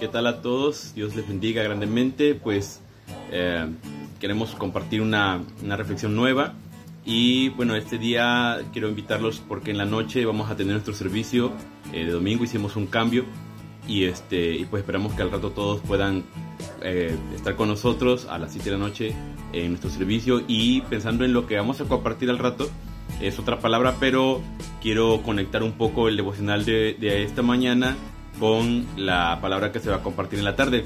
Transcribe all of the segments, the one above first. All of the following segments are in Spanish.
¿qué tal a todos? Dios les bendiga grandemente. Pues eh, queremos compartir una, una, reflexión nueva. Y bueno, este día quiero invitarlos porque en la noche vamos a tener nuestro servicio eh, de domingo. Hicimos un cambio y, este, y pues esperamos que al rato todos puedan eh, estar con nosotros a las 7 de la noche en nuestro servicio. Y pensando en lo que vamos a compartir al rato, es otra palabra, pero quiero conectar un poco el devocional de, de esta mañana con la palabra que se va a compartir en la tarde.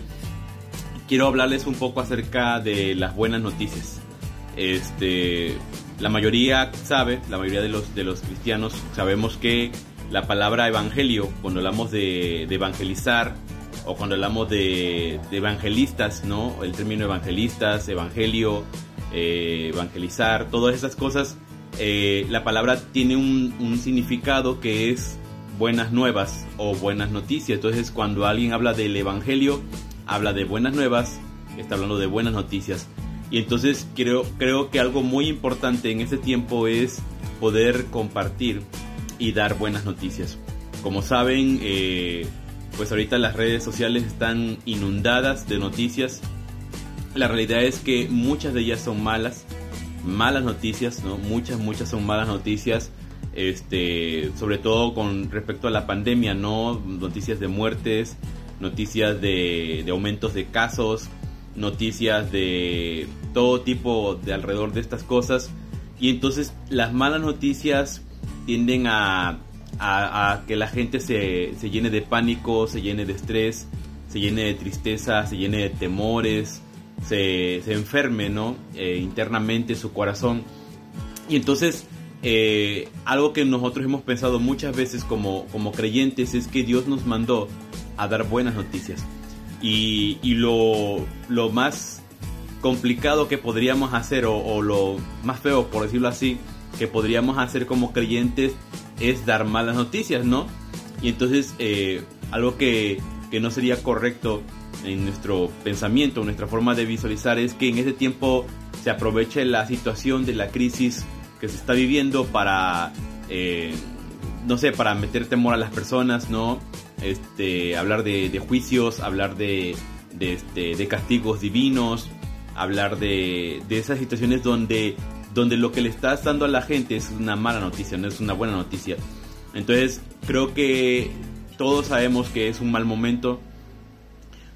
Quiero hablarles un poco acerca de las buenas noticias. Este, la mayoría sabe, la mayoría de los, de los cristianos sabemos que la palabra evangelio, cuando hablamos de, de evangelizar o cuando hablamos de, de, evangelistas, ¿no? El término evangelistas, evangelio, eh, evangelizar, todas esas cosas, eh, la palabra tiene un, un significado que es buenas nuevas o buenas noticias. Entonces cuando alguien habla del Evangelio, habla de buenas nuevas, está hablando de buenas noticias. Y entonces creo, creo que algo muy importante en este tiempo es poder compartir y dar buenas noticias. Como saben, eh, pues ahorita las redes sociales están inundadas de noticias. La realidad es que muchas de ellas son malas, malas noticias, ¿no? Muchas, muchas son malas noticias este, sobre todo con respecto a la pandemia, ¿no? Noticias de muertes, noticias de, aumentos de casos, noticias de todo tipo de alrededor de estas cosas. Y entonces las malas noticias tienden a, a, que la gente se, se, llene de pánico, se llene de estrés, se llene de tristeza, se llene de temores, se, se enferme, ¿no? Eh, internamente su corazón. Y entonces eh, algo que nosotros hemos pensado muchas veces como, como creyentes es que Dios nos mandó a dar buenas noticias. Y, y lo, lo, más complicado que podríamos hacer, o, lo más feo, por decirlo así, que podríamos hacer como creyentes es dar malas noticias, ¿no? Y entonces eh, algo que, que no sería correcto en nuestro pensamiento, en nuestra forma de visualizar es que en ese tiempo se aproveche la situación de la crisis que se está viviendo para, eh, no sé, para meter temor a las personas, ¿no? Este, hablar de, juicios, hablar de, este, de castigos divinos, hablar de, de esas situaciones donde, donde lo que le estás dando a la gente es una mala noticia, no es una buena noticia. Entonces, creo que todos sabemos que es un mal momento,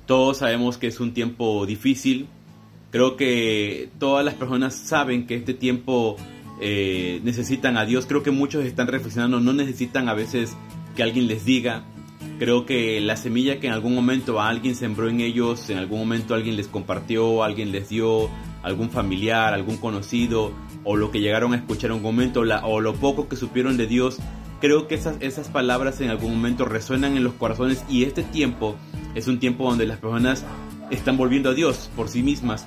todos sabemos que es un tiempo difícil, creo que todas las personas saben que este tiempo eh, necesitan a Dios. Creo que muchos están reflexionando, no necesitan a veces que alguien les diga. Creo que la semilla que en algún momento alguien sembró en ellos, en algún momento alguien les compartió, alguien les dio, algún familiar, algún conocido, o lo que llegaron a escuchar en un momento, o lo poco que supieron de Dios, creo que esas, esas palabras en algún momento resuenan en los corazones y este tiempo es un tiempo donde las personas están volviendo a Dios por sí mismas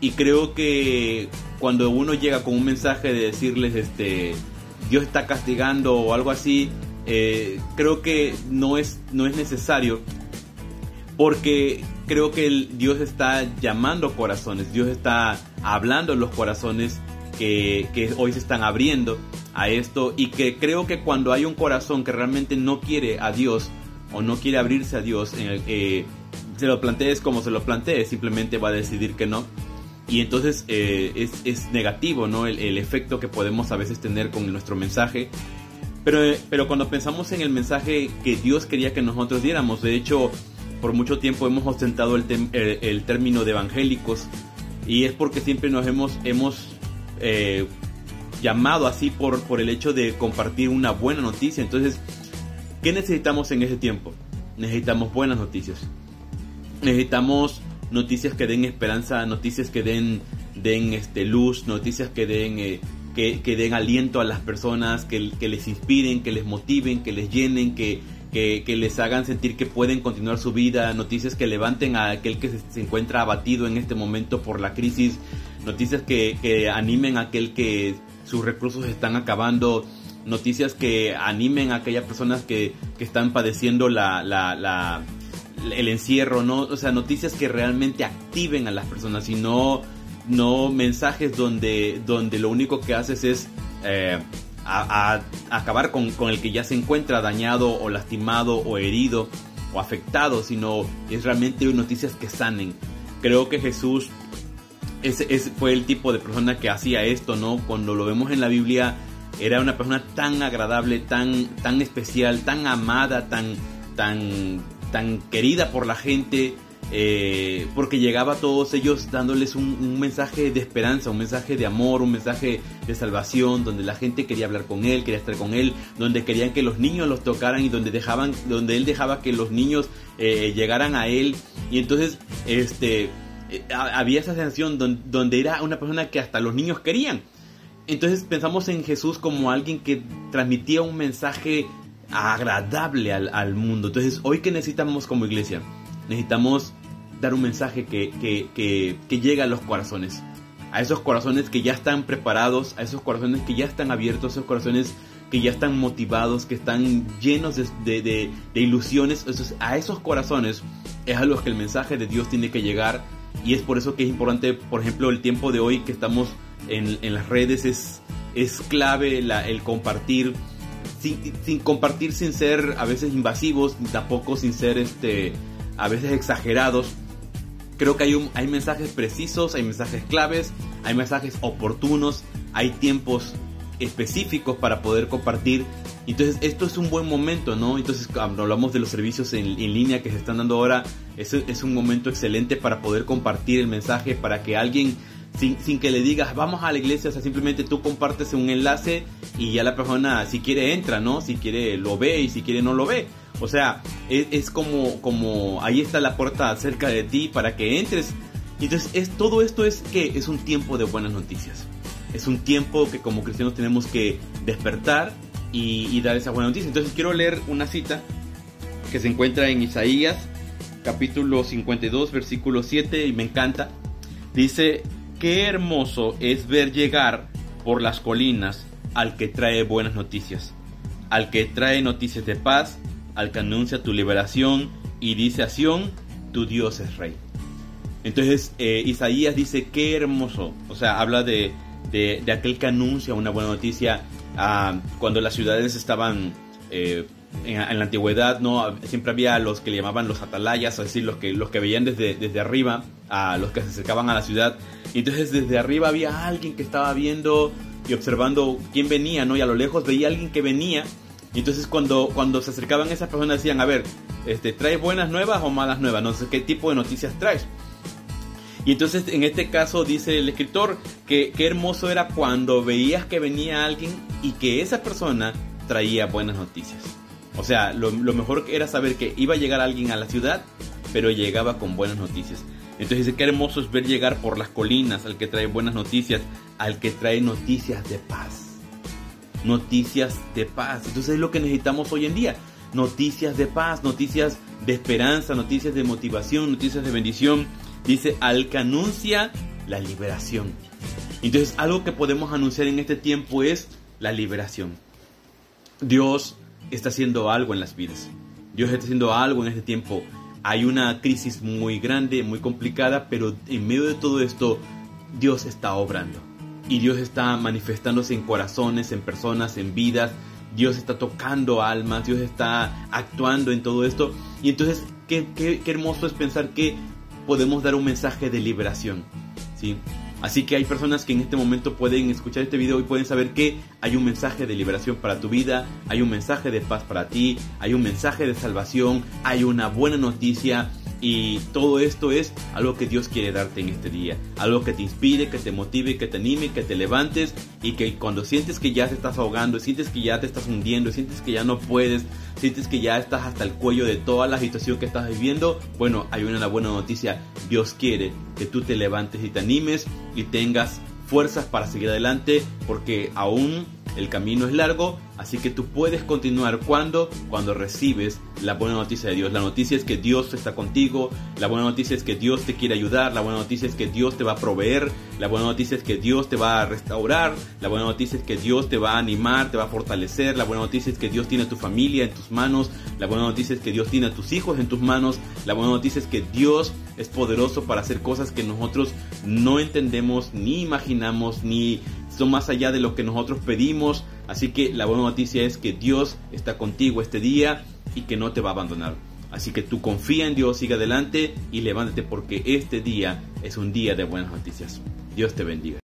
y creo que cuando uno llega con un mensaje de decirles, este, Dios está castigando o algo así, eh, creo que no es, no es necesario porque creo que Dios está llamando corazones, Dios está hablando en los corazones que, que, hoy se están abriendo a esto y que creo que cuando hay un corazón que realmente no quiere a Dios o no quiere abrirse a Dios, en el, eh, se lo plantees como se lo plantees, simplemente va a decidir que no y entonces eh, es, es, negativo ¿no? El, el, efecto que podemos a veces tener con nuestro mensaje. Pero, pero cuando pensamos en el mensaje que Dios quería que nosotros diéramos, de hecho, por mucho tiempo hemos ostentado el, el, el término de evangélicos y es porque siempre nos hemos, hemos eh, llamado así por, por el hecho de compartir una buena noticia. Entonces, ¿qué necesitamos en ese tiempo? Necesitamos buenas noticias. Necesitamos noticias que den esperanza, noticias que den, den este, luz, noticias que den, eh, que, que, den aliento a las personas, que, que, les inspiren, que les motiven, que les llenen, que, que, les hagan sentir que pueden continuar su vida, noticias que levanten a aquel que se, encuentra abatido en este momento por la crisis, noticias que, animen a aquel que sus recursos están acabando, noticias que animen a aquellas personas que, que están padeciendo la, la, el encierro, ¿no? O sea, noticias que realmente activen a las personas y no, no mensajes donde, donde lo único que haces es eh, a, acabar con, con, el que ya se encuentra dañado o lastimado o herido. o afectados, sino es realmente noticias que sanen. Creo que Jesús ese, fue el tipo de persona que hacía esto, ¿no? Cuando lo vemos en la Biblia, era una persona tan agradable, tan, tan especial, tan amada, tan, tan, tan querida por la gente, eh, porque llegaba a todos ellos dándoles un, mensaje de esperanza, un mensaje de amor, un mensaje de salvación, donde la gente quería hablar con él, quería estar con él, donde querían que los niños los tocaran y donde dejaban, donde él dejaba que los niños eh, llegaran a él. Y entonces, este, eh, había esa sensación donde, era una persona que hasta los niños querían. Entonces pensamos en Jesús como alguien que transmitía un mensaje agradable al, al mundo. Entonces, hoy que necesitamos como iglesia, necesitamos dar un mensaje que, que, que, llega a los corazones. A esos corazones que ya están preparados, a esos corazones que ya están abiertos, a esos corazones que ya están motivados, que están llenos de, de, ilusiones. a esos corazones es a los que el mensaje de Dios tiene que llegar. Y es por eso que es importante, por ejemplo, el tiempo de hoy que estamos en, en las redes es, es clave el compartir. Sin, sin, compartir sin ser a veces invasivos, tampoco sin ser este, a veces exagerados, Creo que hay, un, hay mensajes precisos, hay mensajes claves, hay mensajes oportunos, hay tiempos específicos para poder compartir. Entonces esto es un buen momento, ¿no? Entonces cuando hablamos de los servicios en, línea que se están dando ahora, es, es un momento excelente para poder compartir el mensaje, para que alguien, sin, sin, que le digas, vamos a la iglesia, o sea, simplemente tú compartes un enlace y ya la persona, si quiere, entra, ¿no? Si quiere, lo ve y si quiere, no lo ve. O sea, es, como, como ahí está la puerta cerca de ti para que entres. Entonces, es, todo esto es que es un tiempo de buenas noticias. Es un tiempo que como cristianos tenemos que despertar y, dar esa buena noticia. Entonces, quiero leer una cita que se encuentra en Isaías, capítulo 52, versículo 7, y me encanta. Dice, qué hermoso es ver llegar por las colinas al que trae buenas noticias, al que trae noticias de paz al que anuncia tu liberación y dice a tu Dios es rey. Entonces eh, Isaías dice, qué hermoso, o sea, habla de, de, aquel que anuncia una buena noticia ah, cuando las ciudades estaban eh, en, la antigüedad, ¿no? siempre había los que le llamaban los atalayas, es decir, los que, los que veían desde, desde arriba, a los que se acercaban a la ciudad. Entonces desde arriba había alguien que estaba viendo y observando quién venía, ¿no? Y a lo lejos veía alguien que venía y entonces cuando, cuando se acercaban esas personas decían, a ver, este, ¿traes buenas nuevas o malas nuevas? No sé qué tipo de noticias traes. Y entonces en este caso dice el escritor que qué hermoso era cuando veías que venía alguien y que esa persona traía buenas noticias. O sea, lo, lo mejor era saber que iba a llegar alguien a la ciudad, pero llegaba con buenas noticias. Entonces dice, qué hermoso es ver llegar por las colinas al que trae buenas noticias, al que trae noticias de paz noticias de paz. Entonces es lo que necesitamos hoy en día. Noticias de paz, noticias de esperanza, noticias de motivación, noticias de bendición. Dice, al que anuncia la liberación. Entonces algo que podemos anunciar en este tiempo es la liberación. Dios está haciendo algo en las vidas. Dios está haciendo algo en este tiempo. Hay una crisis muy grande, muy complicada, pero en medio de todo esto, Dios está obrando y Dios está manifestándose en corazones, en personas, en vidas. Dios está tocando almas, Dios está actuando en todo esto. Y entonces, qué, qué, hermoso es pensar que podemos dar un mensaje de liberación. ¿sí? Así que hay personas que en este momento pueden escuchar este video y pueden saber que hay un mensaje de liberación para tu vida, hay un mensaje de paz para ti, hay un mensaje de salvación, hay una buena noticia y todo esto es algo que Dios quiere darte en este día. Algo que te inspire, que te motive, que te anime, que te levantes y que cuando sientes que ya te estás ahogando, sientes que ya te estás hundiendo, sientes que ya no puedes, sientes que ya estás hasta el cuello de toda la situación que estás viviendo, bueno, hay una buena noticia. Dios quiere que tú te levantes y te animes y tengas fuerzas para seguir adelante porque aún el camino es largo, así que tú puedes continuar cuando cuando recibes la buena noticia de Dios. La noticia es que Dios está contigo, la buena noticia es que Dios te quiere ayudar, la buena noticia es que Dios te va a proveer, la buena noticia es que Dios te va a restaurar, la buena noticia es que Dios te va a animar, te va a fortalecer, la buena noticia es que Dios tiene tu familia en tus manos, la buena noticia es que Dios tiene a tus hijos en tus manos, la buena noticia es que Dios es poderoso para hacer cosas que nosotros no entendemos, ni imaginamos, ni son más allá de lo que nosotros pedimos. Así que la buena noticia es que Dios está contigo este día y que no te va a abandonar. Así que tú confía en Dios, sigue adelante y levántate porque este día es un día de buenas noticias. Dios te bendiga.